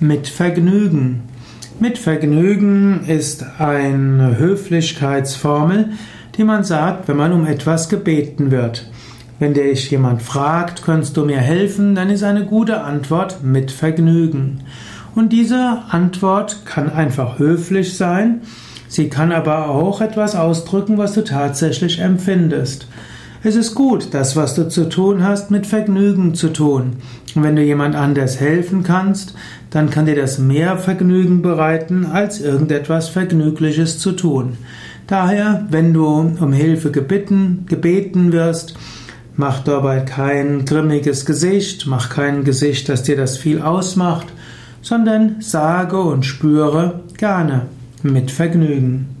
Mit Vergnügen. Mit Vergnügen ist eine Höflichkeitsformel, die man sagt, wenn man um etwas gebeten wird. Wenn dich jemand fragt, kannst du mir helfen, dann ist eine gute Antwort mit Vergnügen. Und diese Antwort kann einfach höflich sein, sie kann aber auch etwas ausdrücken, was du tatsächlich empfindest. Es ist gut, das, was du zu tun hast, mit Vergnügen zu tun. Und wenn du jemand anders helfen kannst, dann kann dir das mehr Vergnügen bereiten, als irgendetwas Vergnügliches zu tun. Daher, wenn du um Hilfe gebeten, gebeten wirst, mach dabei kein grimmiges Gesicht, mach kein Gesicht, dass dir das viel ausmacht, sondern sage und spüre gerne mit Vergnügen.